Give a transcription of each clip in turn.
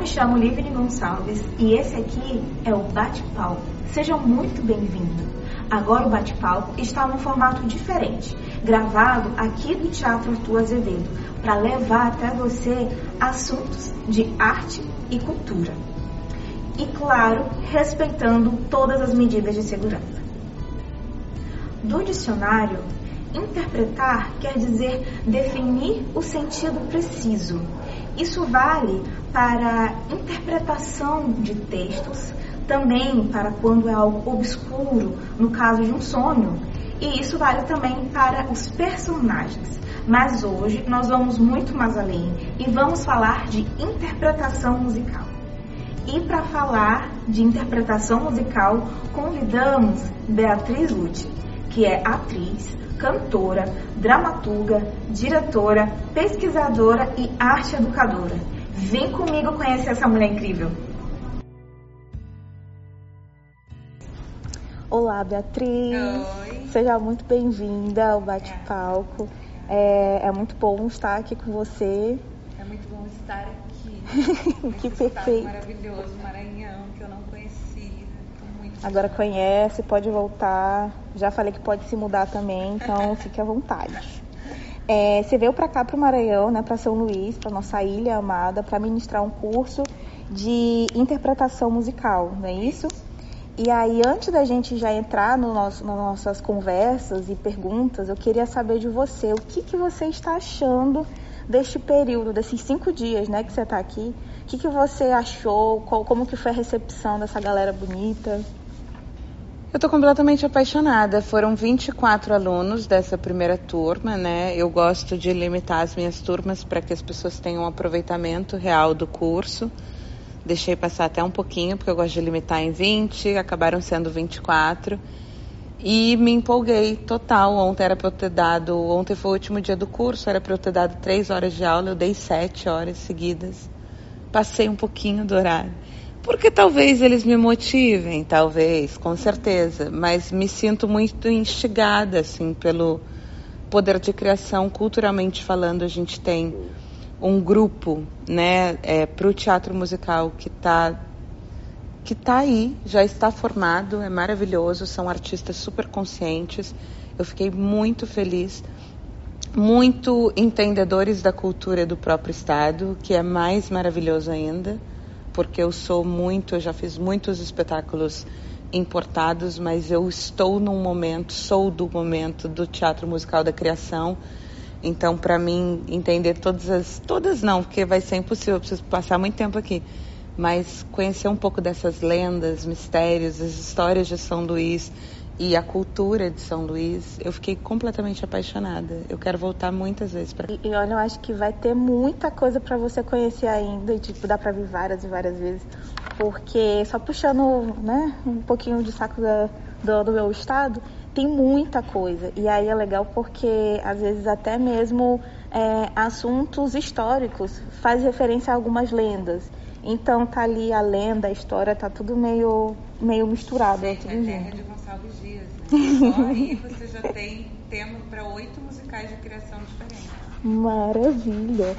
me chamo Livne Gonçalves e esse aqui é o Bate-Palco. Seja muito bem-vindo. Agora o Bate-Palco está num formato diferente, gravado aqui do Teatro Arthur Azevedo, para levar até você assuntos de arte e cultura. E claro, respeitando todas as medidas de segurança. Do dicionário, interpretar quer dizer definir o sentido preciso. Isso vale para interpretação de textos, também para quando é algo obscuro, no caso de um sonho, e isso vale também para os personagens. Mas hoje nós vamos muito mais além e vamos falar de interpretação musical. E para falar de interpretação musical, convidamos Beatriz Lute, que é atriz, cantora, dramaturga, diretora, pesquisadora e arte educadora. Vem comigo conhecer essa mulher incrível. Olá, Beatriz. Oi. Seja muito bem-vinda ao Bate-Palco. É, é, muito bom estar aqui com você. É muito bom estar aqui. que perfeito. maravilhoso, Maranhão, que eu não conhecia. Muito Agora conhece, pode voltar. Já falei que pode se mudar também, então fique à vontade. É, você veio para cá, para o Maranhão, né, para São Luís, para nossa ilha amada, para ministrar um curso de interpretação musical, não é isso? E aí, antes da gente já entrar no nosso, nas nossas conversas e perguntas, eu queria saber de você, o que, que você está achando deste período, desses cinco dias né, que você está aqui? O que, que você achou? Qual, como que foi a recepção dessa galera bonita? Eu estou completamente apaixonada. Foram 24 alunos dessa primeira turma, né? Eu gosto de limitar as minhas turmas para que as pessoas tenham um aproveitamento real do curso. Deixei passar até um pouquinho, porque eu gosto de limitar em 20, acabaram sendo 24. E me empolguei total. Ontem era para eu ter dado. Ontem foi o último dia do curso, era para eu ter dado três horas de aula, eu dei sete horas seguidas. Passei um pouquinho do horário. Porque talvez eles me motivem, talvez, com certeza, mas me sinto muito instigada, assim, pelo poder de criação, culturalmente falando, a gente tem um grupo, né, é, para o teatro musical que está que tá aí, já está formado, é maravilhoso, são artistas super conscientes. Eu fiquei muito feliz, muito entendedores da cultura do próprio estado, que é mais maravilhoso ainda, porque eu sou muito, eu já fiz muitos espetáculos importados, mas eu estou num momento, sou do momento do teatro musical da criação então, para mim, entender todas as. Todas não, porque vai ser impossível, eu preciso passar muito tempo aqui. Mas conhecer um pouco dessas lendas, mistérios, as histórias de São Luís e a cultura de São Luís, eu fiquei completamente apaixonada. Eu quero voltar muitas vezes para. E, e olha, eu acho que vai ter muita coisa para você conhecer ainda, e tipo, dá para vir várias e várias vezes, porque só puxando, né, um pouquinho de saco da, do, do meu estado, tem muita coisa. E aí é legal porque, às vezes, até mesmo é, assuntos históricos faz referência a algumas lendas. Então tá ali a lenda, a história, tá tudo meio, meio misturado. Sim, é tudo é terra de Gonçalves Dias. Né? Só aí você já tem tema para oito musicais de criação diferentes. Maravilha!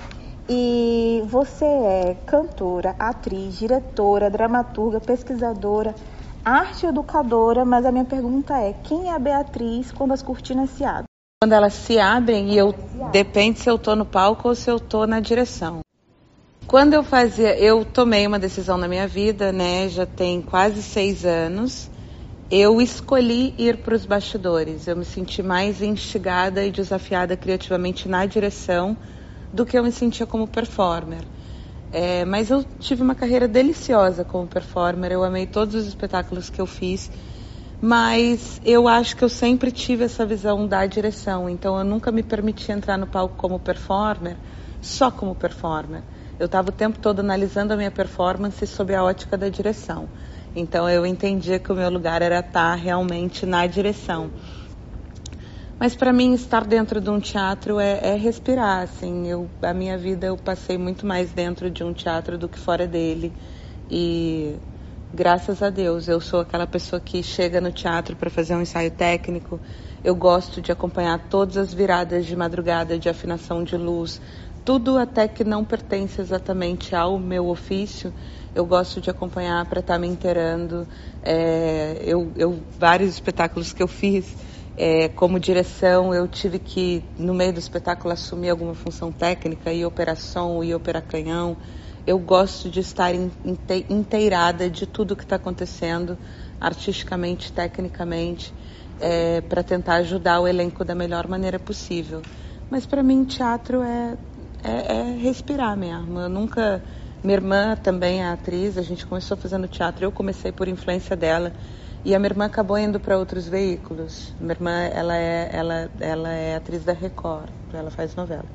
E você é cantora, atriz, diretora, dramaturga, pesquisadora, arte educadora, mas a minha pergunta é: quem é a Beatriz quando as cortinas se abrem? Quando elas se abrem e eu depende se eu tô no palco ou se eu tô na direção. Quando eu fazia, eu tomei uma decisão na minha vida, né? Já tem quase seis anos. Eu escolhi ir para os bastidores. Eu me senti mais instigada e desafiada criativamente na direção do que eu me sentia como performer. É, mas eu tive uma carreira deliciosa como performer, eu amei todos os espetáculos que eu fiz, mas eu acho que eu sempre tive essa visão da direção, então eu nunca me permiti entrar no palco como performer, só como performer. Eu estava o tempo todo analisando a minha performance sob a ótica da direção. Então eu entendia que o meu lugar era estar realmente na direção. Mas para mim estar dentro de um teatro é, é, respirar, assim. Eu, a minha vida eu passei muito mais dentro de um teatro do que fora dele. E graças a Deus eu sou aquela pessoa que chega no teatro para fazer um ensaio técnico. Eu gosto de acompanhar todas as viradas de madrugada de afinação de luz, tudo até que não pertence exatamente ao meu ofício, eu gosto de acompanhar para estar tá me inteirando. É, eu, eu, vários espetáculos que eu fiz, é, como direção, eu tive que, no meio do espetáculo, assumir alguma função técnica, e operação, e operar canhão. Eu gosto de estar inteirada de tudo que está acontecendo, artisticamente, tecnicamente, é, para tentar ajudar o elenco da melhor maneira possível. Mas para mim, teatro é, é, é respirar mesmo. Eu nunca. Minha irmã também é atriz, a gente começou fazendo teatro, eu comecei por influência dela. E a minha irmã acabou indo para outros veículos. Minha irmã, ela é, ela, ela é atriz da Record, ela faz novela.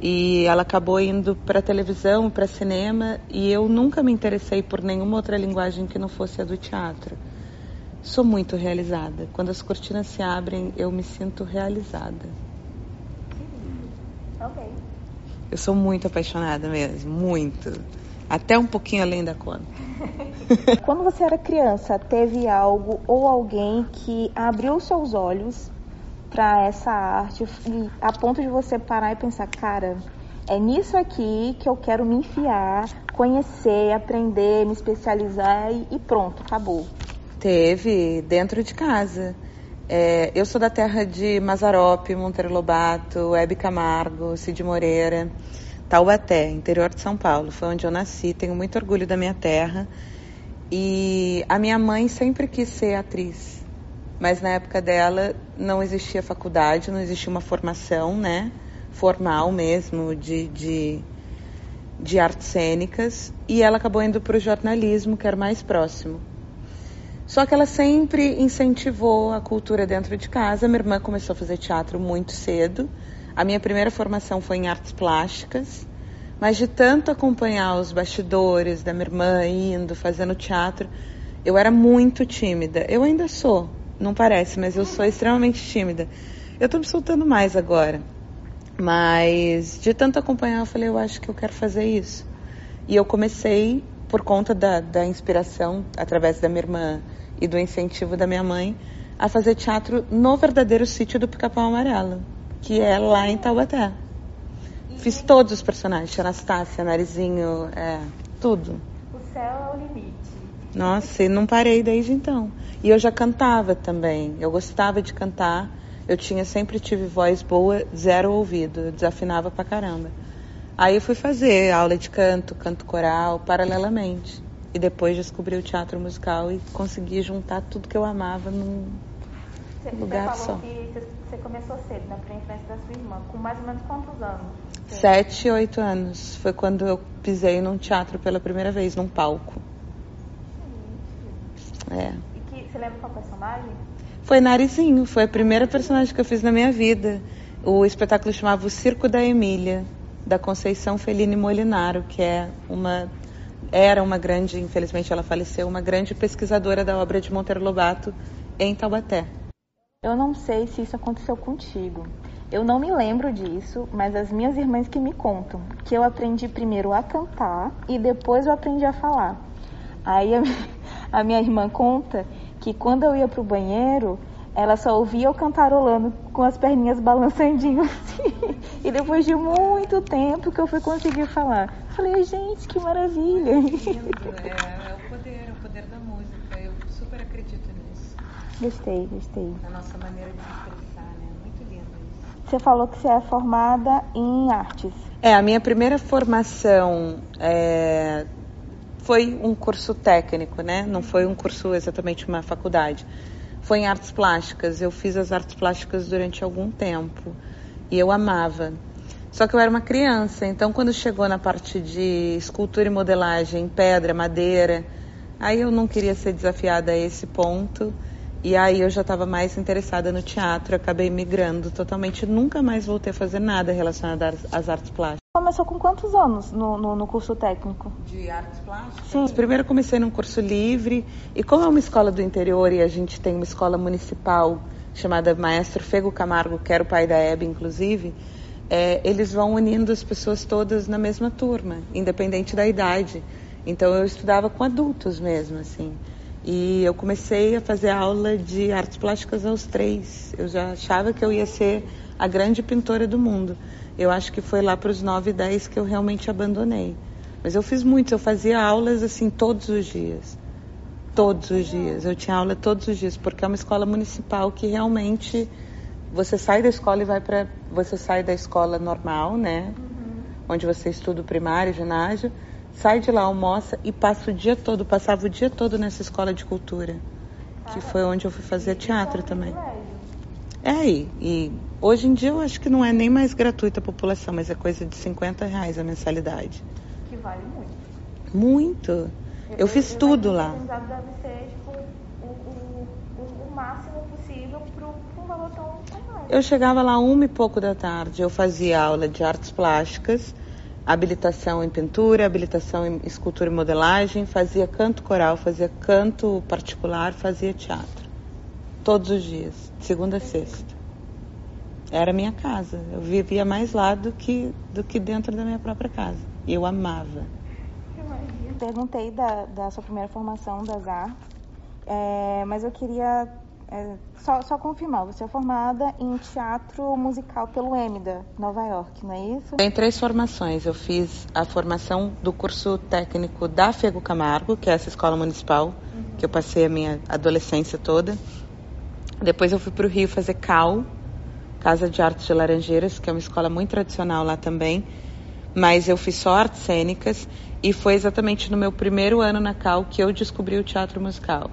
E ela acabou indo para televisão, para cinema, e eu nunca me interessei por nenhuma outra linguagem que não fosse a do teatro. Sou muito realizada. Quando as cortinas se abrem, eu me sinto realizada. Ok. Eu sou muito apaixonada mesmo, muito. Até um pouquinho além da conta. Quando você era criança, teve algo ou alguém que abriu seus olhos para essa arte a ponto de você parar e pensar, cara, é nisso aqui que eu quero me enfiar, conhecer, aprender, me especializar e, e pronto, acabou. Teve dentro de casa. É, eu sou da terra de Mazarope, Monteiro Lobato, Hebe Camargo, Cid Moreira. Taubaté, interior de São Paulo. Foi onde eu nasci, tenho muito orgulho da minha terra. E a minha mãe sempre quis ser atriz, mas na época dela não existia faculdade, não existia uma formação, né, formal mesmo de, de, de artes cênicas, e ela acabou indo para o jornalismo, que era mais próximo. Só que ela sempre incentivou a cultura dentro de casa. Minha irmã começou a fazer teatro muito cedo, a minha primeira formação foi em artes plásticas, mas de tanto acompanhar os bastidores da minha irmã indo, fazendo teatro, eu era muito tímida. Eu ainda sou, não parece, mas eu sou extremamente tímida. Eu estou me soltando mais agora. Mas de tanto acompanhar, eu falei, eu acho que eu quero fazer isso. E eu comecei, por conta da, da inspiração, através da minha irmã e do incentivo da minha mãe, a fazer teatro no verdadeiro sítio do Pica-Pau Amarelo que é lá em Taubaté. Fiz todos os personagens, Anastácia, Narizinho, é, tudo. O céu é o limite. Nossa, e não parei desde então. E eu já cantava também, eu gostava de cantar. Eu tinha sempre tive voz boa, zero ouvido, eu desafinava pra caramba. Aí eu fui fazer aula de canto, canto coral, paralelamente. E depois descobri o teatro musical e consegui juntar tudo que eu amava num você, lugar você só. Que você começou cedo, né, por influência da sua irmã. Com mais ou menos quantos anos? Sete, oito anos. Foi quando eu pisei num teatro pela primeira vez, num palco. É. E que, você lembra qual personagem? Foi Narizinho, foi a primeira personagem que eu fiz na minha vida. O espetáculo chamava O Circo da Emília, da Conceição Fellini Molinaro, que é uma era uma grande, infelizmente ela faleceu, uma grande pesquisadora da obra de Monteiro Lobato em Taubaté. Eu não sei se isso aconteceu contigo. Eu não me lembro disso, mas as minhas irmãs que me contam que eu aprendi primeiro a cantar e depois eu aprendi a falar. Aí a, a minha irmã conta que quando eu ia pro banheiro, ela só ouvia eu cantarolando com as perninhas balançandinho assim. E depois de muito tempo que eu fui conseguir falar. Falei, gente, que maravilha. É, é o poder, é o poder da música. Eu super acredito Gostei, gostei. A nossa maneira de se expressar, né? Muito lindo isso. Você falou que você é formada em artes. É, a minha primeira formação é, foi um curso técnico, né? Não foi um curso exatamente uma faculdade. Foi em artes plásticas. Eu fiz as artes plásticas durante algum tempo e eu amava. Só que eu era uma criança, então quando chegou na parte de escultura e modelagem, pedra, madeira, aí eu não queria ser desafiada a esse ponto e aí eu já estava mais interessada no teatro, acabei migrando totalmente, nunca mais voltei a fazer nada relacionado às artes plásticas. Começou com quantos anos no, no, no curso técnico? De artes plásticas? Sim. Primeiro comecei num curso livre, e como é uma escola do interior e a gente tem uma escola municipal chamada Maestro Fego Camargo, que era o pai da Hebe, inclusive, é, eles vão unindo as pessoas todas na mesma turma, independente da idade. Então eu estudava com adultos mesmo, assim. E eu comecei a fazer aula de artes plásticas aos três. Eu já achava que eu ia ser a grande pintora do mundo. Eu acho que foi lá para os 9, 10 que eu realmente abandonei. Mas eu fiz muito, eu fazia aulas assim todos os dias. Todos os dias. Eu tinha aula todos os dias, porque é uma escola municipal que realmente você sai da escola e vai para. Você sai da escola normal, né? Uhum. Onde você estuda o primário, ginásio sai de lá, almoça e passa o dia todo, passava o dia todo nessa escola de cultura, que foi onde eu fui fazer teatro também. É, e, e hoje em dia eu acho que não é nem mais gratuita a população, mas é coisa de 50 reais a mensalidade. Que vale muito. Muito. Eu, eu fiz eu tudo lá. Deve ser tipo, o, o, o, o máximo possível para um valor tão Eu chegava lá uma e pouco da tarde, eu fazia aula de artes plásticas habilitação em pintura, habilitação em escultura e modelagem, fazia canto coral, fazia canto particular, fazia teatro. Todos os dias, segunda a sexta. Era minha casa. Eu vivia mais lá do que, do que dentro da minha própria casa. E eu amava. Perguntei da, da sua primeira formação das artes, é, mas eu queria é, só, só, confirmar, você é formada em teatro musical pelo EMDA, Nova York, não é isso? Tem três formações. Eu fiz a formação do curso técnico da Fego Camargo, que é essa escola municipal, uhum. que eu passei a minha adolescência toda. Depois eu fui para o Rio fazer CAL, Casa de Artes de Laranjeiras, que é uma escola muito tradicional lá também. Mas eu fiz só artes cênicas e foi exatamente no meu primeiro ano na CAL que eu descobri o teatro musical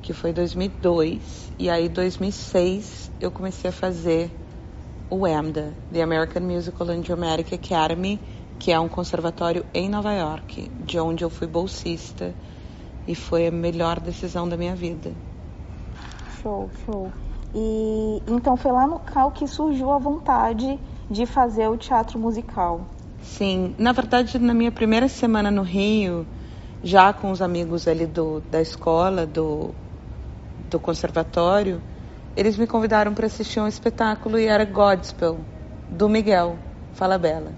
que foi 2002. E aí, 2006, eu comecei a fazer o AMDA, The American Musical and Dramatic Academy, que é um conservatório em Nova York, de onde eu fui bolsista. E foi a melhor decisão da minha vida. Show, show. E então foi lá no CAL que surgiu a vontade de fazer o teatro musical. Sim, na verdade, na minha primeira semana no Rio, já com os amigos ali do, da escola, do do conservatório, eles me convidaram para assistir um espetáculo e era Godspell, do Miguel Falabella.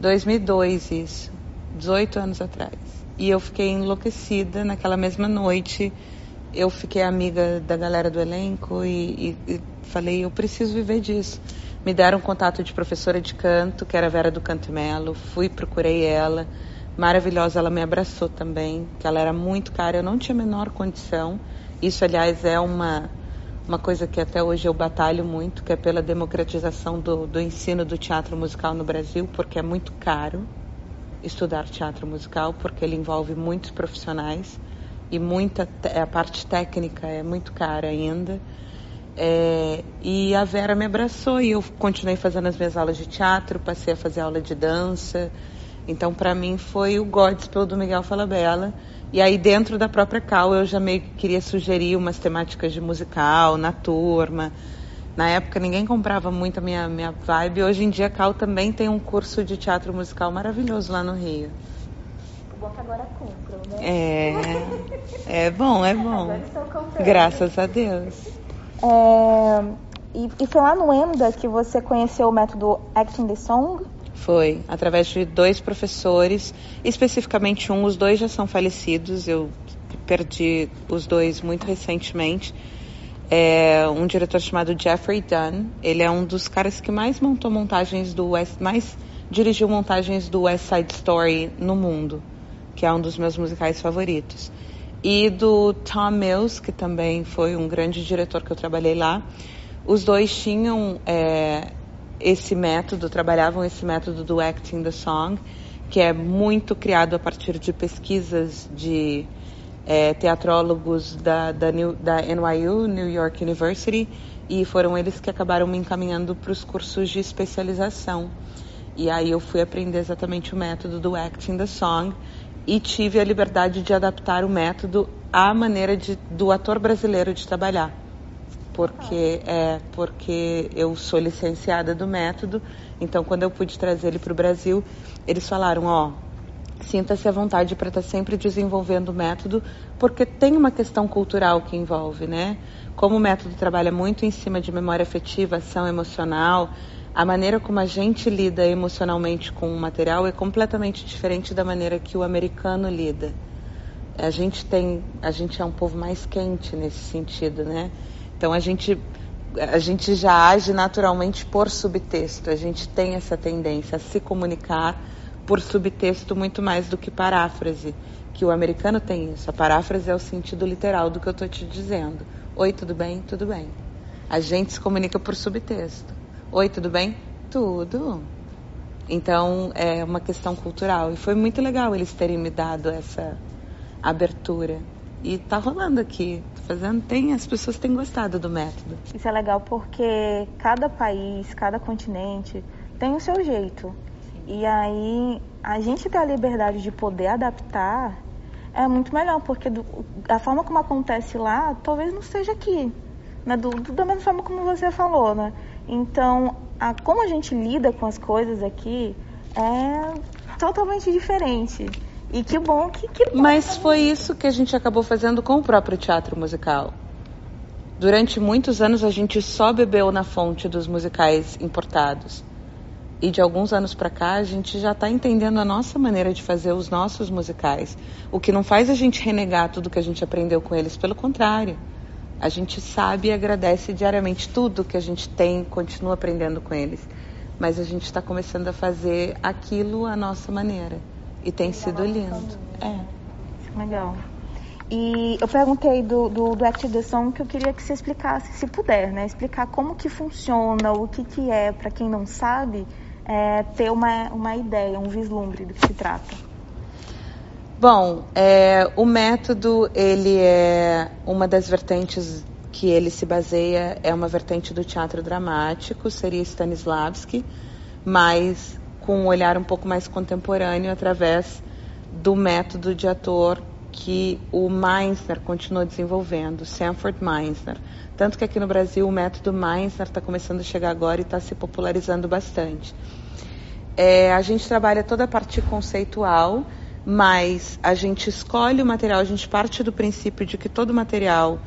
2002 isso, 18 anos atrás. E eu fiquei enlouquecida naquela mesma noite. Eu fiquei amiga da galera do elenco e, e, e falei, eu preciso viver disso. Me deram contato de professora de canto, que era Vera do Canto Melo. Fui, procurei ela. Maravilhosa, ela me abraçou também, que ela era muito cara, eu não tinha a menor condição. Isso, aliás, é uma, uma coisa que até hoje eu batalho muito, que é pela democratização do, do ensino do teatro musical no Brasil, porque é muito caro estudar teatro musical, porque ele envolve muitos profissionais e muita a parte técnica é muito cara ainda. É, e a Vera me abraçou e eu continuei fazendo as minhas aulas de teatro, passei a fazer aula de dança. Então, para mim, foi o Godspell do Miguel Falabella e aí dentro da própria Cal eu já meio que queria sugerir umas temáticas de musical na turma. Na época ninguém comprava muito a minha, minha vibe. Hoje em dia a Cal também tem um curso de teatro musical maravilhoso lá no Rio. Bom é que agora compram, né? É, é bom, é bom. Graças a Deus. É, e, e foi lá no EMDA que você conheceu o método Acting the Song? Foi através de dois professores, especificamente um, os dois já são falecidos, eu perdi os dois muito recentemente. É um diretor chamado Jeffrey Dunn, ele é um dos caras que mais montou montagens do West, mais dirigiu montagens do West Side Story no mundo, que é um dos meus musicais favoritos. E do Tom Mills, que também foi um grande diretor que eu trabalhei lá. Os dois tinham é, esse método, trabalhavam esse método do Acting the Song, que é muito criado a partir de pesquisas de é, teatrólogos da, da, New, da NYU, New York University, e foram eles que acabaram me encaminhando para os cursos de especialização. E aí eu fui aprender exatamente o método do Acting the Song e tive a liberdade de adaptar o método à maneira de, do ator brasileiro de trabalhar porque é porque eu sou licenciada do método. Então, quando eu pude trazer ele para o Brasil, eles falaram, ó, sinta-se à vontade para estar tá sempre desenvolvendo o método, porque tem uma questão cultural que envolve, né? Como o método trabalha muito em cima de memória afetiva, ação emocional, a maneira como a gente lida emocionalmente com o material é completamente diferente da maneira que o americano lida. a gente tem, a gente é um povo mais quente nesse sentido, né? Então a gente a gente já age naturalmente por subtexto. A gente tem essa tendência a se comunicar por subtexto muito mais do que paráfrase, que o americano tem isso. A paráfrase é o sentido literal do que eu estou te dizendo. Oi, tudo bem? Tudo bem. A gente se comunica por subtexto. Oi, tudo bem? Tudo. Então é uma questão cultural e foi muito legal eles terem me dado essa abertura. E tá rolando aqui, fazendo, tem, as pessoas têm gostado do método. Isso é legal porque cada país, cada continente tem o seu jeito. E aí a gente ter a liberdade de poder adaptar é muito melhor, porque do, a forma como acontece lá talvez não seja aqui. Né? Do, do, da mesma forma como você falou, né? Então, a, como a gente lida com as coisas aqui é totalmente diferente. E que bom que. que bom. Mas foi isso que a gente acabou fazendo com o próprio teatro musical. Durante muitos anos a gente só bebeu na fonte dos musicais importados. E de alguns anos para cá a gente já está entendendo a nossa maneira de fazer os nossos musicais. O que não faz a gente renegar tudo que a gente aprendeu com eles, pelo contrário. A gente sabe e agradece diariamente tudo que a gente tem, continua aprendendo com eles. Mas a gente está começando a fazer aquilo à nossa maneira. E tem sido lindo. É. Legal. E eu perguntei do, do, do Act the Song que eu queria que você explicasse, se puder, né? Explicar como que funciona, o que, que é, para quem não sabe, é, ter uma, uma ideia, um vislumbre do que se trata. Bom, é, o método, ele é uma das vertentes que ele se baseia, é uma vertente do teatro dramático, seria Stanislavski, mas com um olhar um pouco mais contemporâneo através do método de ator que o Meisner continuou desenvolvendo, Sanford Meisner. Tanto que aqui no Brasil o método Meisner está começando a chegar agora e está se popularizando bastante. É, a gente trabalha toda a parte conceitual, mas a gente escolhe o material, a gente parte do princípio de que todo material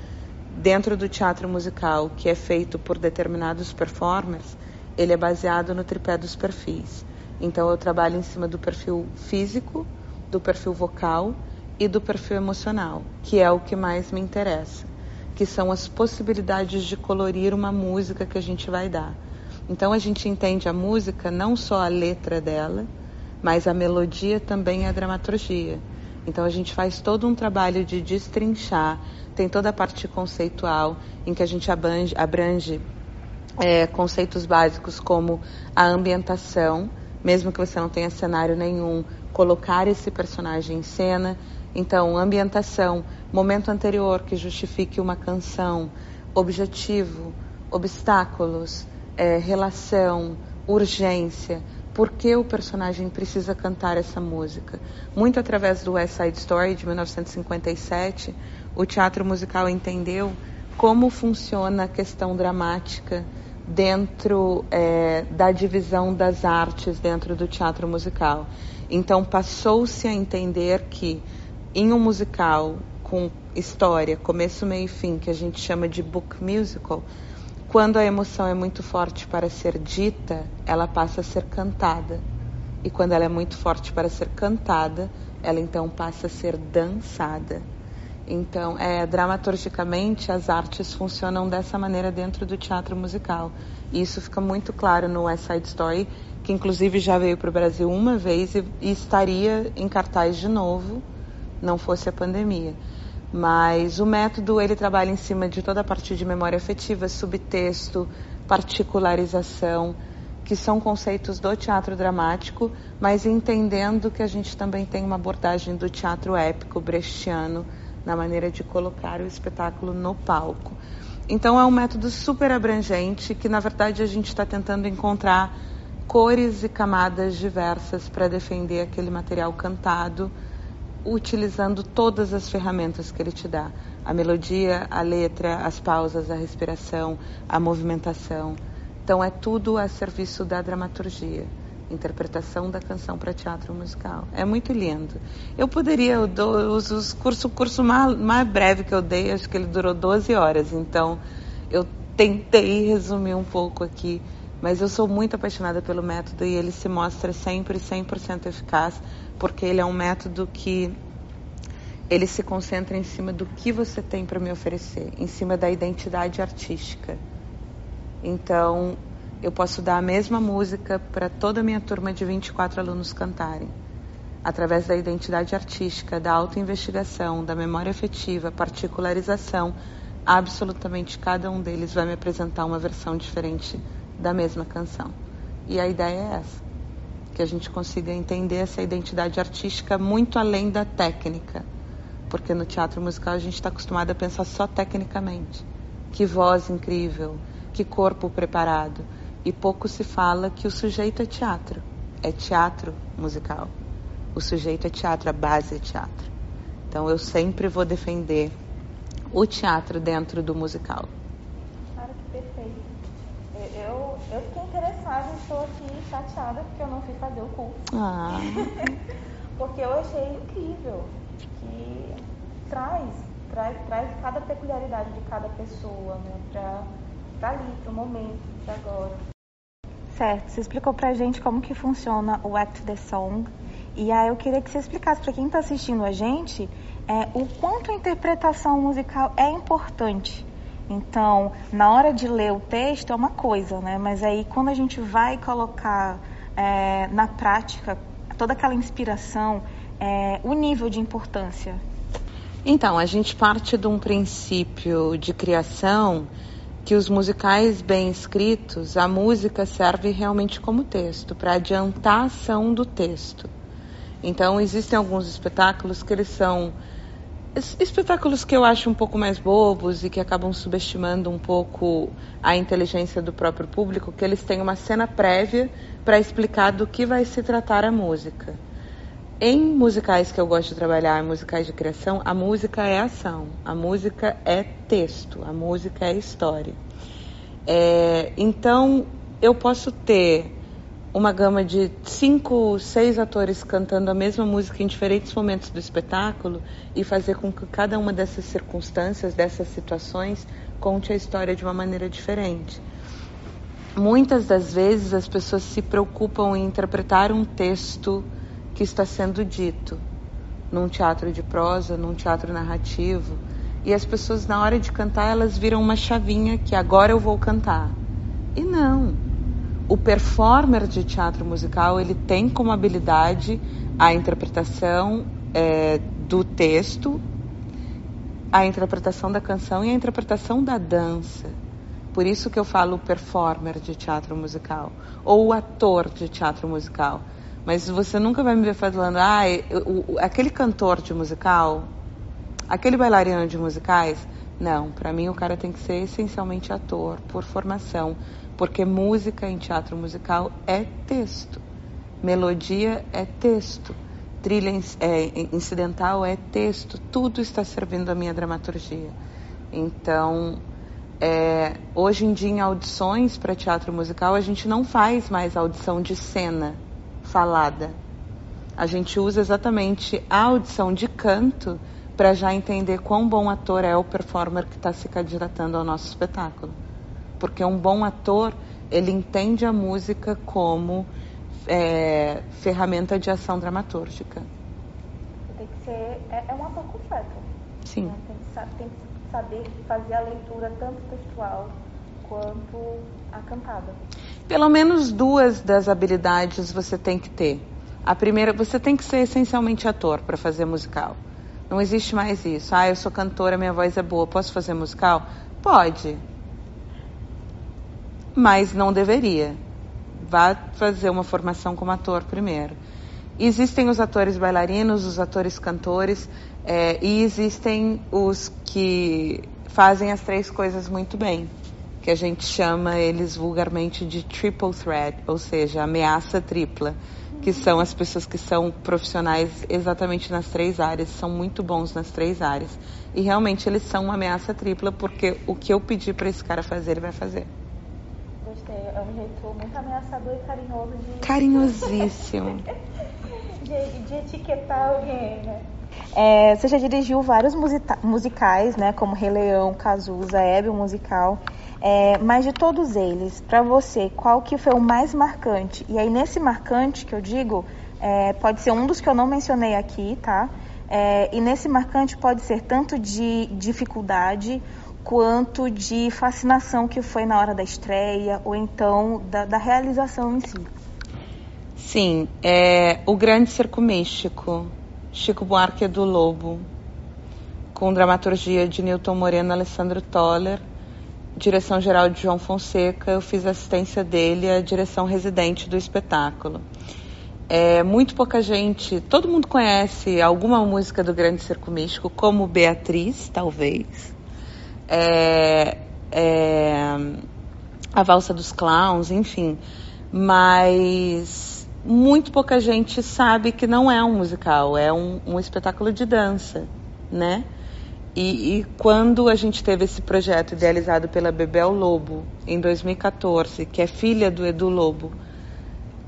dentro do teatro musical que é feito por determinados performers, ele é baseado no tripé dos perfis. Então eu trabalho em cima do perfil físico, do perfil vocal e do perfil emocional, que é o que mais me interessa, que são as possibilidades de colorir uma música que a gente vai dar. Então a gente entende a música não só a letra dela, mas a melodia também é a dramaturgia. Então a gente faz todo um trabalho de destrinchar, tem toda a parte conceitual em que a gente abrange, abrange é, conceitos básicos como a ambientação, mesmo que você não tenha cenário nenhum, colocar esse personagem em cena. Então, ambientação, momento anterior que justifique uma canção, objetivo, obstáculos, é, relação, urgência. Por que o personagem precisa cantar essa música? Muito através do West Side Story de 1957, o teatro musical entendeu como funciona a questão dramática dentro é, da divisão das artes dentro do teatro musical. Então passou-se a entender que em um musical com história, começo, meio e fim, que a gente chama de book musical, quando a emoção é muito forte para ser dita, ela passa a ser cantada. E quando ela é muito forte para ser cantada, ela então passa a ser dançada. Então, é, dramaturgicamente, as artes funcionam dessa maneira dentro do teatro musical. E isso fica muito claro no West Side Story, que inclusive já veio para o Brasil uma vez e, e estaria em cartaz de novo, não fosse a pandemia. Mas o método ele trabalha em cima de toda a parte de memória afetiva, subtexto, particularização, que são conceitos do teatro dramático, mas entendendo que a gente também tem uma abordagem do teatro épico brechtiano na maneira de colocar o espetáculo no palco. Então é um método super abrangente que, na verdade, a gente está tentando encontrar cores e camadas diversas para defender aquele material cantado, utilizando todas as ferramentas que ele te dá: a melodia, a letra, as pausas, a respiração, a movimentação. Então é tudo a serviço da dramaturgia interpretação da canção para teatro musical. É muito lindo. Eu poderia, eu dou, os, curso, o curso mais, mais breve que eu dei, acho que ele durou 12 horas, então eu tentei resumir um pouco aqui, mas eu sou muito apaixonada pelo método e ele se mostra sempre 100% eficaz, porque ele é um método que ele se concentra em cima do que você tem para me oferecer, em cima da identidade artística. Então, eu posso dar a mesma música para toda a minha turma de 24 alunos cantarem. Através da identidade artística, da autoinvestigação, da memória afetiva, particularização, absolutamente cada um deles vai me apresentar uma versão diferente da mesma canção. E a ideia é essa: que a gente consiga entender essa identidade artística muito além da técnica. Porque no teatro musical a gente está acostumado a pensar só tecnicamente. Que voz incrível, que corpo preparado e pouco se fala que o sujeito é teatro. É teatro musical. O sujeito é teatro, a base é teatro. Então eu sempre vou defender o teatro dentro do musical. Cara, que perfeito. Eu, fiquei interessada e estou aqui chateada porque eu não fui fazer o curso. Ah. porque eu achei incrível que traz, traz, traz cada peculiaridade de cada pessoa, né, para para ali, para o momento, para agora. Certo, você explicou pra gente como que funciona o Act the Song. E aí eu queria que você explicasse para quem está assistindo a gente é, o quanto a interpretação musical é importante. Então, na hora de ler o texto é uma coisa, né? Mas aí quando a gente vai colocar é, na prática toda aquela inspiração, é, o nível de importância. Então, a gente parte de um princípio de criação que os musicais bem escritos, a música serve realmente como texto, para adiantar a ação do texto. Então, existem alguns espetáculos que eles são espetáculos que eu acho um pouco mais bobos e que acabam subestimando um pouco a inteligência do próprio público, que eles têm uma cena prévia para explicar do que vai se tratar a música. Em musicais que eu gosto de trabalhar, musicais de criação, a música é ação, a música é texto, a música é história. É, então, eu posso ter uma gama de cinco, seis atores cantando a mesma música em diferentes momentos do espetáculo e fazer com que cada uma dessas circunstâncias, dessas situações, conte a história de uma maneira diferente. Muitas das vezes as pessoas se preocupam em interpretar um texto que está sendo dito num teatro de prosa, num teatro narrativo. E as pessoas, na hora de cantar, elas viram uma chavinha que agora eu vou cantar. E não. O performer de teatro musical, ele tem como habilidade a interpretação é, do texto, a interpretação da canção e a interpretação da dança. Por isso que eu falo performer de teatro musical, ou ator de teatro musical. Mas você nunca vai me ver falando, ah, o, aquele cantor de musical, aquele bailarino de musicais. Não, para mim o cara tem que ser essencialmente ator, por formação, porque música em teatro musical é texto, melodia é texto, trilha é, incidental é texto, tudo está servindo à minha dramaturgia. Então, é, hoje em dia em audições para teatro musical a gente não faz mais audição de cena falada. A gente usa exatamente a audição de canto para já entender quão bom ator é o performer que está se candidatando ao nosso espetáculo. Porque um bom ator, ele entende a música como é, ferramenta de ação dramatúrgica. Tem que ser, é, é um ator completo. Sim. Né? Tem, que, tem que saber fazer a leitura tanto textual quanto a cantada. Pelo menos duas das habilidades você tem que ter. A primeira, você tem que ser essencialmente ator para fazer musical. Não existe mais isso. Ah, eu sou cantora, minha voz é boa, posso fazer musical? Pode. Mas não deveria. Vá fazer uma formação como ator primeiro. Existem os atores bailarinos, os atores cantores, é, e existem os que fazem as três coisas muito bem que a gente chama eles vulgarmente de triple threat, ou seja, ameaça tripla, que são as pessoas que são profissionais exatamente nas três áreas, são muito bons nas três áreas. E realmente eles são uma ameaça tripla, porque o que eu pedi para esse cara fazer, ele vai fazer. É um jeito muito ameaçador e carinhoso de. Carinhosíssimo. de, de etiquetar alguém, né? É, você já dirigiu vários musicais, né? Como Rei Leão, Cazuza, Hebe, o musical. É, mas de todos eles, para você, qual que foi o mais marcante? E aí nesse marcante que eu digo, é, pode ser um dos que eu não mencionei aqui, tá? É, e nesse marcante pode ser tanto de dificuldade quanto de fascinação que foi na hora da estreia ou então da, da realização em si. Sim, é o grande circo místico, Chico Buarque do Lobo, com dramaturgia de Newton Moreno e Alessandro Toller, direção geral de João Fonseca, eu fiz assistência dele, a direção residente do espetáculo. É, muito pouca gente, todo mundo conhece alguma música do Grande Circo Místico, como Beatriz, talvez. É, é, a Valsa dos Clowns, enfim. Mas muito pouca gente sabe que não é um musical, é um, um espetáculo de dança, né? E, e, quando a gente teve esse projeto idealizado pela Bebel Lobo em 2014, que é filha do Edu Lobo,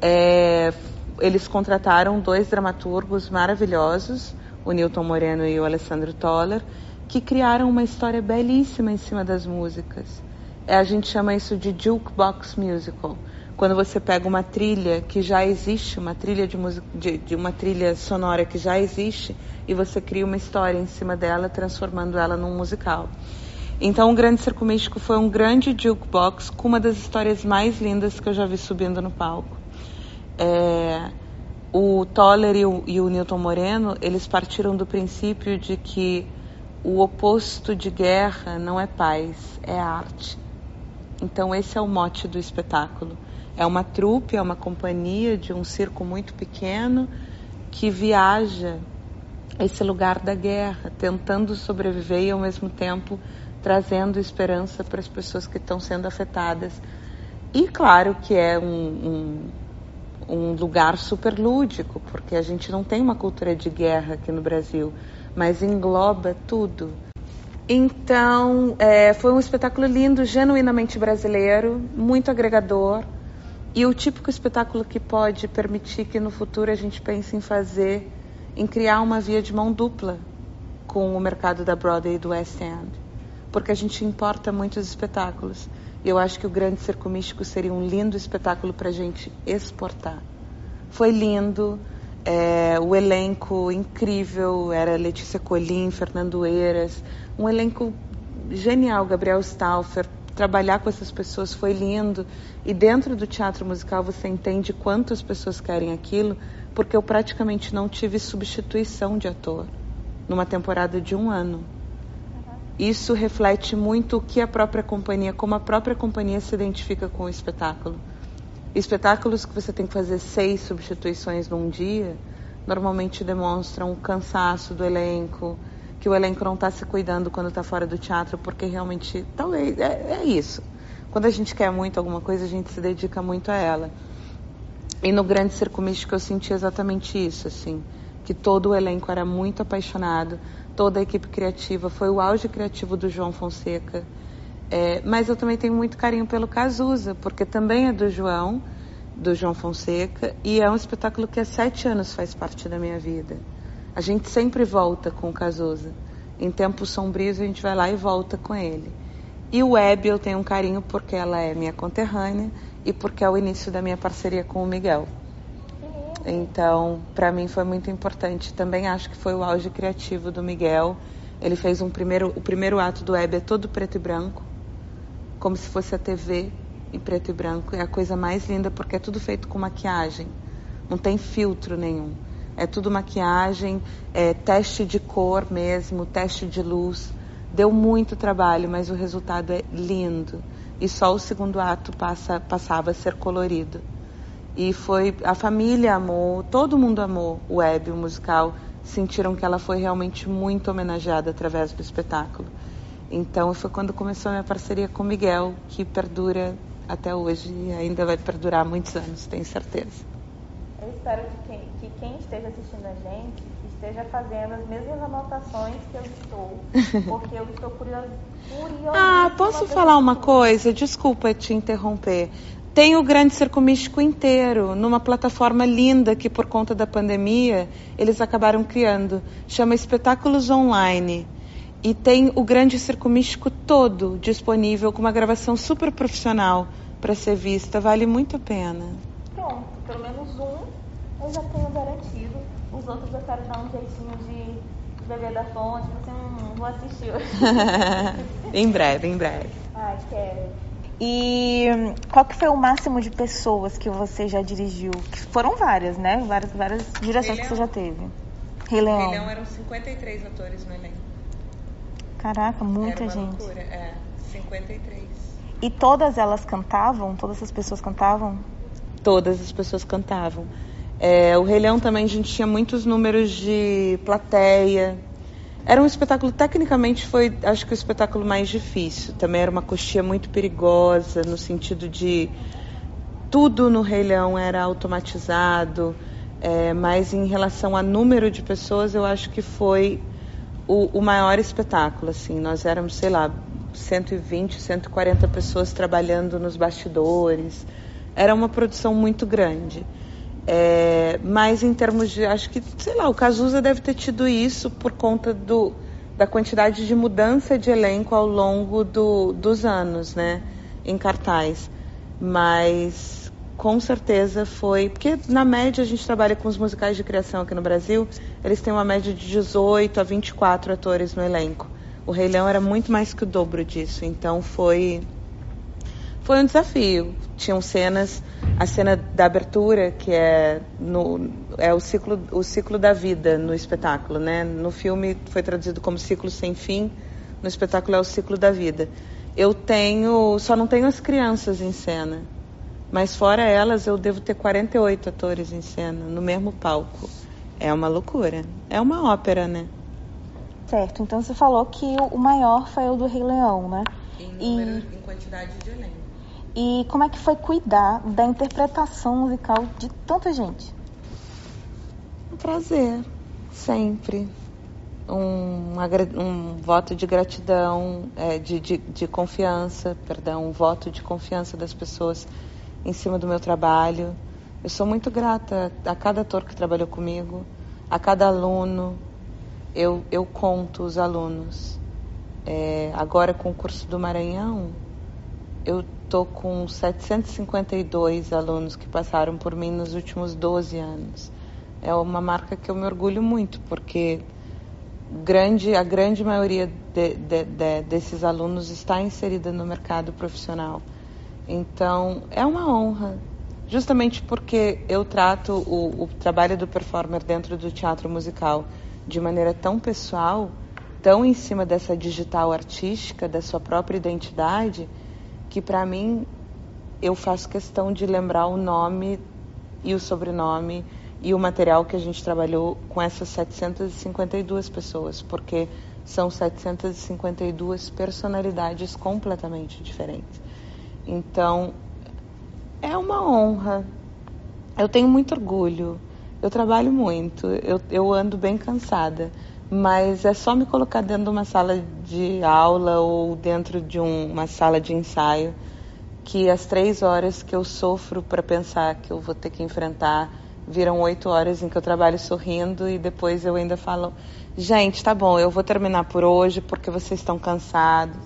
é, eles contrataram dois dramaturgos maravilhosos, o Newton Moreno e o Alessandro Toller, que criaram uma história belíssima em cima das músicas. É, a gente chama isso de jukebox musical. Quando você pega uma trilha que já existe, uma trilha de, de, de uma trilha sonora que já existe, e você cria uma história em cima dela, transformando ela num musical. Então, o Grande Circo Místico foi um grande jukebox com uma das histórias mais lindas que eu já vi subindo no palco. É, o Toller e o, e o Newton Moreno, eles partiram do princípio de que o oposto de guerra não é paz, é arte. Então esse é o mote do espetáculo. É uma trupe, é uma companhia de um circo muito pequeno que viaja esse lugar da guerra, tentando sobreviver e ao mesmo tempo trazendo esperança para as pessoas que estão sendo afetadas. E claro que é um, um um lugar super lúdico, porque a gente não tem uma cultura de guerra aqui no Brasil, mas engloba tudo. Então, é, foi um espetáculo lindo, genuinamente brasileiro, muito agregador e o típico espetáculo que pode permitir que no futuro a gente pense em fazer, em criar uma via de mão dupla com o mercado da Broadway e do West End, porque a gente importa muitos espetáculos. Eu acho que o Grande Circo Místico seria um lindo espetáculo para a gente exportar. Foi lindo, é, o elenco incrível, era Letícia Colim, Fernando Eiras, um elenco genial, Gabriel Stauffer. Trabalhar com essas pessoas foi lindo. E dentro do teatro musical você entende quantas pessoas querem aquilo, porque eu praticamente não tive substituição de ator numa temporada de um ano. Isso reflete muito o que a própria companhia, como a própria companhia se identifica com o espetáculo. Espetáculos que você tem que fazer seis substituições num dia, normalmente demonstram o cansaço do elenco, que o elenco não está se cuidando quando está fora do teatro, porque realmente, talvez, é, é isso. Quando a gente quer muito alguma coisa, a gente se dedica muito a ela. E no Grande Circo Místico eu senti exatamente isso, assim, que todo o elenco era muito apaixonado, toda a equipe criativa, foi o auge criativo do João Fonseca. É, mas eu também tenho muito carinho pelo Cazuza, porque também é do João, do João Fonseca, e é um espetáculo que há sete anos faz parte da minha vida. A gente sempre volta com o Cazuza. Em tempos sombrios a gente vai lá e volta com ele. E o Web eu tenho um carinho porque ela é minha conterrânea e porque é o início da minha parceria com o Miguel. Então, para mim foi muito importante. Também acho que foi o auge criativo do Miguel. Ele fez um primeiro, o primeiro ato do web é todo preto e branco, como se fosse a TV em preto e branco. É a coisa mais linda porque é tudo feito com maquiagem. Não tem filtro nenhum. É tudo maquiagem, é teste de cor mesmo, teste de luz. Deu muito trabalho, mas o resultado é lindo. E só o segundo ato passa, passava a ser colorido. E foi a família amou, todo mundo amou o web, o musical, sentiram que ela foi realmente muito homenageada através do espetáculo. Então foi quando começou a minha parceria com o Miguel, que perdura até hoje e ainda vai perdurar muitos anos, tenho certeza. Eu espero que quem, que quem esteja assistindo a gente esteja fazendo as mesmas anotações que eu estou, porque eu estou curiosa. Ah, posso falar uma coisa? Desculpa te interromper. Tem o Grande Circo Místico inteiro, numa plataforma linda que, por conta da pandemia, eles acabaram criando. Chama Espetáculos Online. E tem o Grande Circo Místico todo disponível, com uma gravação super profissional para ser vista. Vale muito a pena. Pronto, pelo menos um eu já tenho garantido. os outros eu quero dar um jeitinho de beber da fonte, você não vou assistir hoje. em breve, em breve. Ai, quero. E qual que foi o máximo de pessoas que você já dirigiu? Que foram várias, né? Várias, várias direções que você já teve. Rei Leão. Rei Leão eram 53 atores no elenco. Caraca, muita gente. Loucura. É, 53. E todas elas cantavam? Todas as pessoas cantavam? Todas as pessoas cantavam. É, o Rei Leão também a gente tinha muitos números de plateia. Era um espetáculo, tecnicamente foi, acho que o espetáculo mais difícil. Também era uma coxia muito perigosa, no sentido de tudo no Rei Leão era automatizado. É, mas em relação a número de pessoas, eu acho que foi o, o maior espetáculo. Assim, nós éramos, sei lá, 120, 140 pessoas trabalhando nos bastidores. Era uma produção muito grande. É, mas em termos de, acho que, sei lá, o Cazuza deve ter tido isso por conta do, da quantidade de mudança de elenco ao longo do, dos anos, né, em cartaz. Mas com certeza foi, porque na média a gente trabalha com os musicais de criação aqui no Brasil, eles têm uma média de 18 a 24 atores no elenco. O Rei Leão era muito mais que o dobro disso, então foi foi um desafio. Tinham cenas, a cena da abertura, que é, no, é o, ciclo, o ciclo da vida no espetáculo. Né? No filme foi traduzido como ciclo sem fim, no espetáculo é o ciclo da vida. Eu tenho, só não tenho as crianças em cena, mas fora elas eu devo ter 48 atores em cena, no mesmo palco. É uma loucura. É uma ópera, né? Certo, então você falou que o maior foi o do Rei Leão, né? Em, número, e... em quantidade de elenco. E como é que foi cuidar da interpretação musical de tanta gente? Um prazer, sempre. Um, um voto de gratidão, é, de, de, de confiança, perdão, um voto de confiança das pessoas em cima do meu trabalho. Eu sou muito grata a cada ator que trabalhou comigo, a cada aluno. Eu, eu conto os alunos. É, agora com o curso do Maranhão, eu estou com 752 alunos que passaram por mim nos últimos 12 anos. É uma marca que eu me orgulho muito, porque grande, a grande maioria de, de, de, desses alunos está inserida no mercado profissional. Então, é uma honra, justamente porque eu trato o, o trabalho do performer dentro do teatro musical de maneira tão pessoal, tão em cima dessa digital artística, da sua própria identidade que para mim eu faço questão de lembrar o nome e o sobrenome e o material que a gente trabalhou com essas 752 pessoas, porque são 752 personalidades completamente diferentes. Então, é uma honra. Eu tenho muito orgulho. Eu trabalho muito. Eu, eu ando bem cansada mas é só me colocar dentro de uma sala de aula ou dentro de um, uma sala de ensaio que as três horas que eu sofro para pensar que eu vou ter que enfrentar viram oito horas em que eu trabalho sorrindo e depois eu ainda falo gente tá bom eu vou terminar por hoje porque vocês estão cansados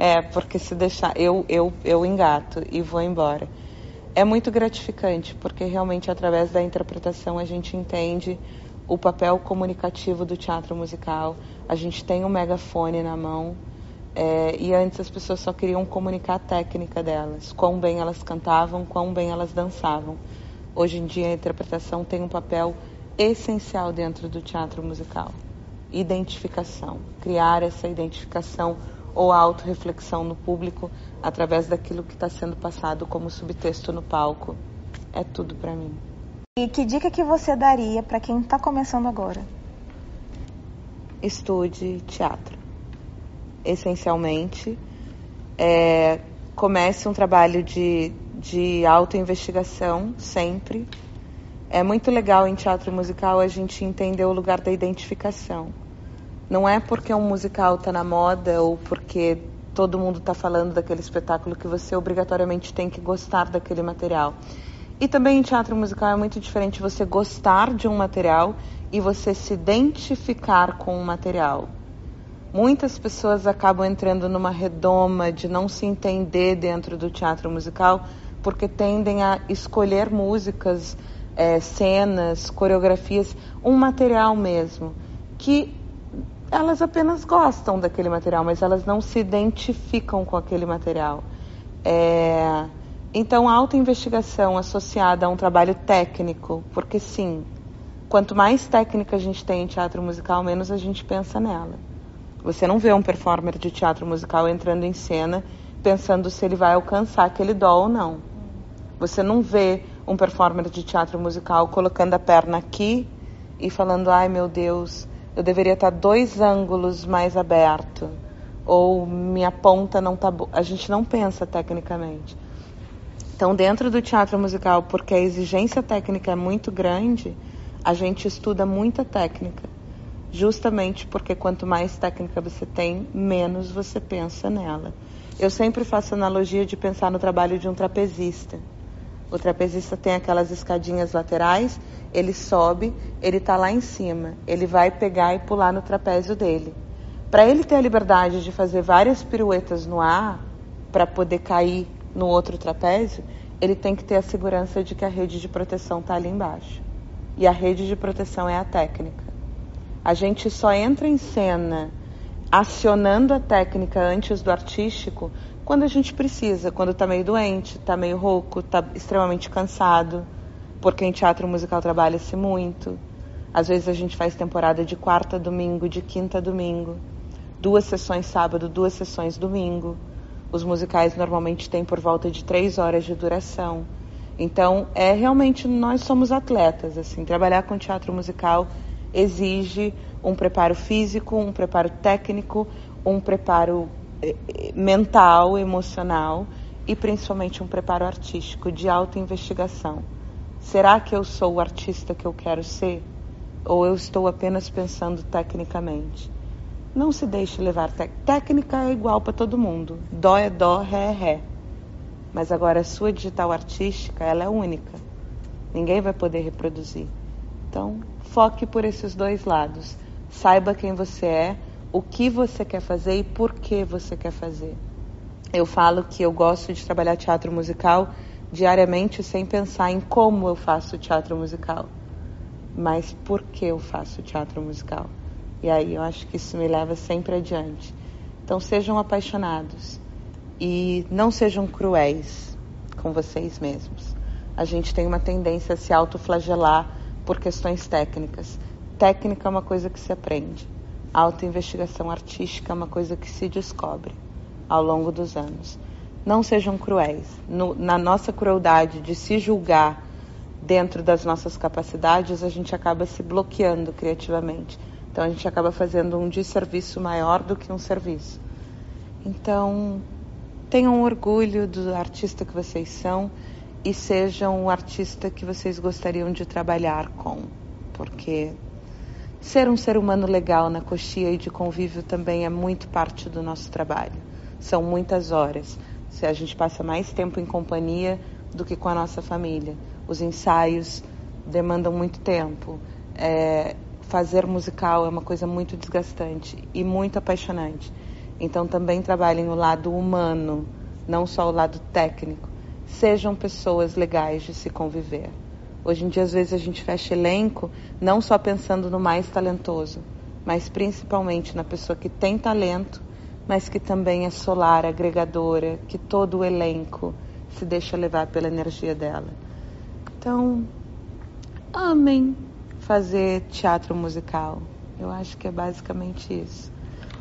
é porque se deixar eu eu eu engato e vou embora é muito gratificante porque realmente através da interpretação a gente entende o papel comunicativo do teatro musical. A gente tem um megafone na mão é, e antes as pessoas só queriam comunicar a técnica delas, quão bem elas cantavam, quão bem elas dançavam. Hoje em dia a interpretação tem um papel essencial dentro do teatro musical. Identificação, criar essa identificação ou autorreflexão no público através daquilo que está sendo passado como subtexto no palco. É tudo para mim. E que dica que você daria para quem está começando agora? Estude teatro. Essencialmente, é, comece um trabalho de, de autoinvestigação sempre. É muito legal em teatro musical a gente entender o lugar da identificação. Não é porque um musical está na moda ou porque todo mundo está falando daquele espetáculo que você obrigatoriamente tem que gostar daquele material e também em teatro musical é muito diferente você gostar de um material e você se identificar com o um material. Muitas pessoas acabam entrando numa redoma de não se entender dentro do teatro musical porque tendem a escolher músicas é, cenas, coreografias, um material mesmo, que elas apenas gostam daquele material, mas elas não se identificam com aquele material. É, então, a autoinvestigação associada a um trabalho técnico, porque sim, quanto mais técnica a gente tem em teatro musical, menos a gente pensa nela. Você não vê um performer de teatro musical entrando em cena pensando se ele vai alcançar aquele dó ou não. Você não vê um performer de teatro musical colocando a perna aqui e falando: ai meu Deus, eu deveria estar dois ângulos mais aberto, ou minha ponta não está boa. A gente não pensa tecnicamente. Então, dentro do teatro musical, porque a exigência técnica é muito grande, a gente estuda muita técnica. Justamente porque quanto mais técnica você tem, menos você pensa nela. Eu sempre faço analogia de pensar no trabalho de um trapezista. O trapezista tem aquelas escadinhas laterais, ele sobe, ele está lá em cima, ele vai pegar e pular no trapézio dele. Para ele ter a liberdade de fazer várias piruetas no ar, para poder cair no outro trapézio, ele tem que ter a segurança de que a rede de proteção está ali embaixo. E a rede de proteção é a técnica. A gente só entra em cena acionando a técnica antes do artístico quando a gente precisa, quando está meio doente, está meio rouco, está extremamente cansado, porque em teatro musical trabalha-se muito. Às vezes a gente faz temporada de quarta a domingo, de quinta domingo, duas sessões sábado, duas sessões domingo. Os musicais normalmente têm por volta de três horas de duração. Então, é realmente nós somos atletas, assim, trabalhar com teatro musical exige um preparo físico, um preparo técnico, um preparo mental, emocional e principalmente um preparo artístico de autoinvestigação. Será que eu sou o artista que eu quero ser? Ou eu estou apenas pensando tecnicamente? Não se deixe levar. Técnica é igual para todo mundo. Dó é dó, ré é ré. Mas agora a sua digital artística, ela é única. Ninguém vai poder reproduzir. Então, foque por esses dois lados. Saiba quem você é, o que você quer fazer e por que você quer fazer. Eu falo que eu gosto de trabalhar teatro musical diariamente sem pensar em como eu faço teatro musical, mas por que eu faço teatro musical. E aí eu acho que isso me leva sempre adiante. Então sejam apaixonados e não sejam cruéis com vocês mesmos. A gente tem uma tendência a se autoflagelar por questões técnicas. Técnica é uma coisa que se aprende. A autoinvestigação artística é uma coisa que se descobre ao longo dos anos. Não sejam cruéis. No, na nossa crueldade de se julgar dentro das nossas capacidades, a gente acaba se bloqueando criativamente. Então a gente acaba fazendo um desserviço maior do que um serviço. Então, tenham orgulho do artista que vocês são e sejam o artista que vocês gostariam de trabalhar com, porque Ser um ser humano legal na coxia e de convívio também é muito parte do nosso trabalho. São muitas horas. Se a gente passa mais tempo em companhia do que com a nossa família. Os ensaios demandam muito tempo. É, fazer musical é uma coisa muito desgastante e muito apaixonante. Então também trabalhem o lado humano, não só o lado técnico. Sejam pessoas legais de se conviver. Hoje em dia, às vezes, a gente fecha elenco não só pensando no mais talentoso, mas principalmente na pessoa que tem talento, mas que também é solar, agregadora, que todo o elenco se deixa levar pela energia dela. Então, amem fazer teatro musical. Eu acho que é basicamente isso.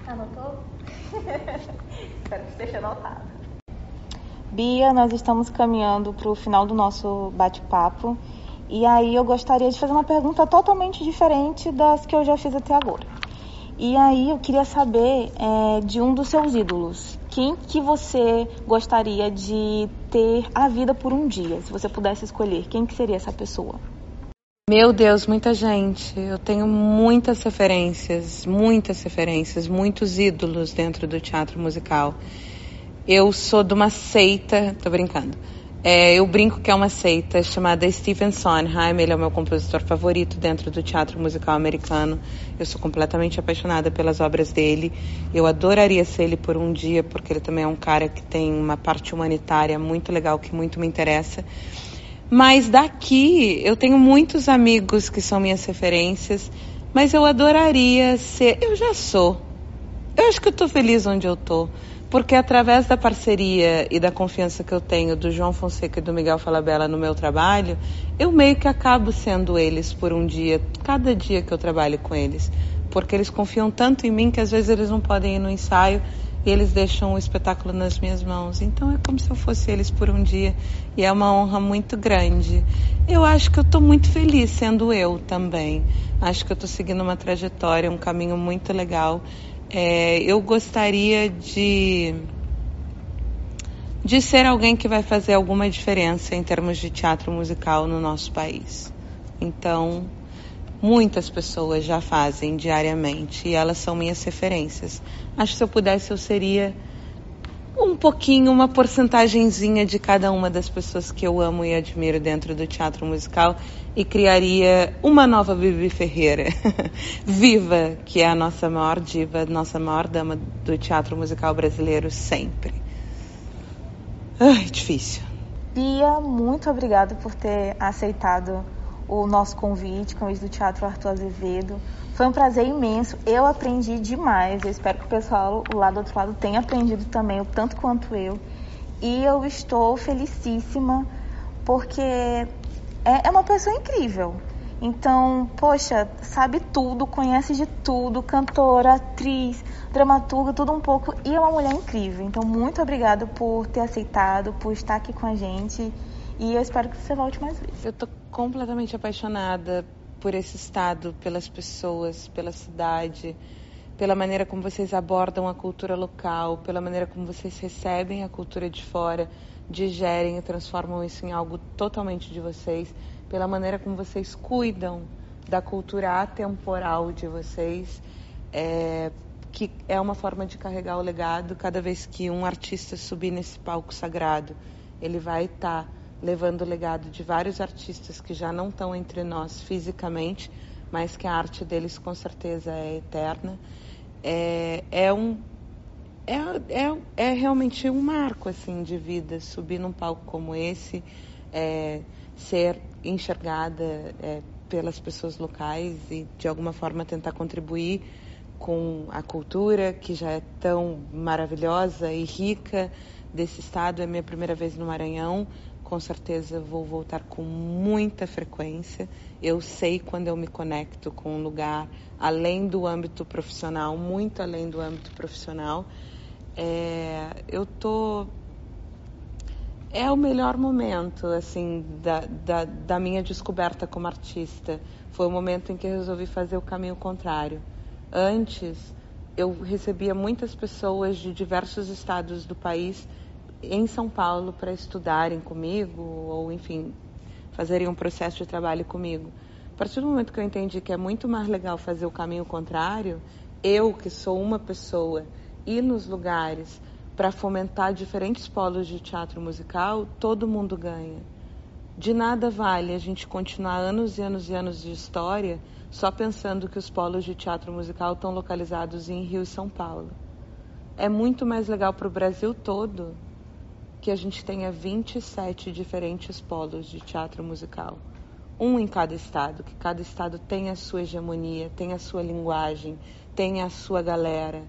Anotou? Espero que esteja anotado. Bia, nós estamos caminhando para o final do nosso bate-papo e aí eu gostaria de fazer uma pergunta totalmente diferente das que eu já fiz até agora. E aí eu queria saber é, de um dos seus ídolos. Quem que você gostaria de ter a vida por um dia? Se você pudesse escolher, quem que seria essa pessoa? Meu Deus, muita gente. Eu tenho muitas referências, muitas referências, muitos ídolos dentro do teatro musical. Eu sou de uma seita, tô brincando é, eu brinco que é uma seita chamada Stephen Sondheim, ele é o meu compositor favorito dentro do teatro musical americano. Eu sou completamente apaixonada pelas obras dele. Eu adoraria ser ele por um dia, porque ele também é um cara que tem uma parte humanitária muito legal, que muito me interessa. Mas daqui eu tenho muitos amigos que são minhas referências, mas eu adoraria ser. Eu já sou. Eu acho que eu feliz onde eu estou. Porque através da parceria e da confiança que eu tenho do João Fonseca e do Miguel Falabella no meu trabalho, eu meio que acabo sendo eles por um dia, cada dia que eu trabalho com eles. Porque eles confiam tanto em mim que às vezes eles não podem ir no ensaio e eles deixam o espetáculo nas minhas mãos. Então é como se eu fosse eles por um dia e é uma honra muito grande. Eu acho que eu estou muito feliz sendo eu também. Acho que eu estou seguindo uma trajetória, um caminho muito legal. É, eu gostaria de de ser alguém que vai fazer alguma diferença em termos de teatro musical no nosso país. Então, muitas pessoas já fazem diariamente e elas são minhas referências. Acho que se eu pudesse eu seria um pouquinho, uma porcentagemzinha de cada uma das pessoas que eu amo e admiro dentro do teatro musical e criaria uma nova Bibi Ferreira, viva, que é a nossa maior diva, nossa maior dama do teatro musical brasileiro sempre. Ai, difícil. Bia, muito obrigada por ter aceitado o nosso convite, convite do Teatro Arthur Azevedo. Foi um prazer imenso. Eu aprendi demais. Eu espero que o pessoal lá do outro lado tenha aprendido também, o tanto quanto eu. E eu estou felicíssima porque é, é uma pessoa incrível. Então, poxa, sabe tudo, conhece de tudo, cantora, atriz, dramaturga, tudo um pouco, e é uma mulher incrível. Então, muito obrigada por ter aceitado, por estar aqui com a gente, e eu espero que você volte mais vezes. Eu tô completamente apaixonada por esse estado, pelas pessoas, pela cidade, pela maneira como vocês abordam a cultura local, pela maneira como vocês recebem a cultura de fora, digerem e transformam isso em algo totalmente de vocês, pela maneira como vocês cuidam da cultura atemporal de vocês, é, que é uma forma de carregar o legado. Cada vez que um artista subir nesse palco sagrado, ele vai estar tá levando o legado de vários artistas que já não estão entre nós fisicamente, mas que a arte deles com certeza é eterna. É, é um é, é, é realmente um marco assim de vida subir num palco como esse, é, ser enxergada é, pelas pessoas locais e de alguma forma tentar contribuir com a cultura que já é tão maravilhosa e rica desse estado. É minha primeira vez no Maranhão, com certeza vou voltar com muita frequência. Eu sei quando eu me conecto com um lugar além do âmbito profissional, muito além do âmbito profissional. É, eu tô é o melhor momento assim da, da, da minha descoberta como artista. Foi o momento em que eu resolvi fazer o caminho contrário. Antes eu recebia muitas pessoas de diversos estados do país em São Paulo para estudarem comigo ou, enfim, fazerem um processo de trabalho comigo. A partir do momento que eu entendi que é muito mais legal fazer o caminho contrário, eu, que sou uma pessoa, ir nos lugares para fomentar diferentes polos de teatro musical, todo mundo ganha. De nada vale a gente continuar anos e anos e anos de história só pensando que os polos de teatro musical estão localizados em Rio e São Paulo. É muito mais legal para o Brasil todo que a gente tenha 27 diferentes polos de teatro musical. Um em cada estado, que cada estado tenha a sua hegemonia, tenha a sua linguagem, tenha a sua galera,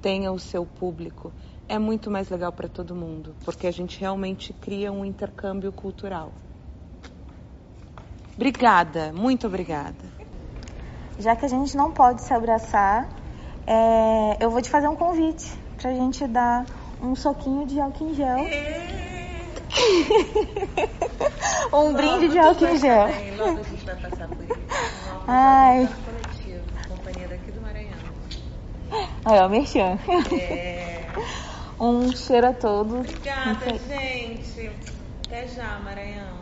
tenha o seu público. É muito mais legal para todo mundo, porque a gente realmente cria um intercâmbio cultural. Obrigada, muito obrigada. Já que a gente não pode se abraçar, é, eu vou te fazer um convite para a gente dar um soquinho de álcool em gel. um brinde de álcool em gel. Logo a gente vai passar por isso. Ai. Coletivo, companhia daqui do Maranhão. Olha, o merchan. É. Um cheiro a todos. Obrigada, gente. Até já, Maranhão.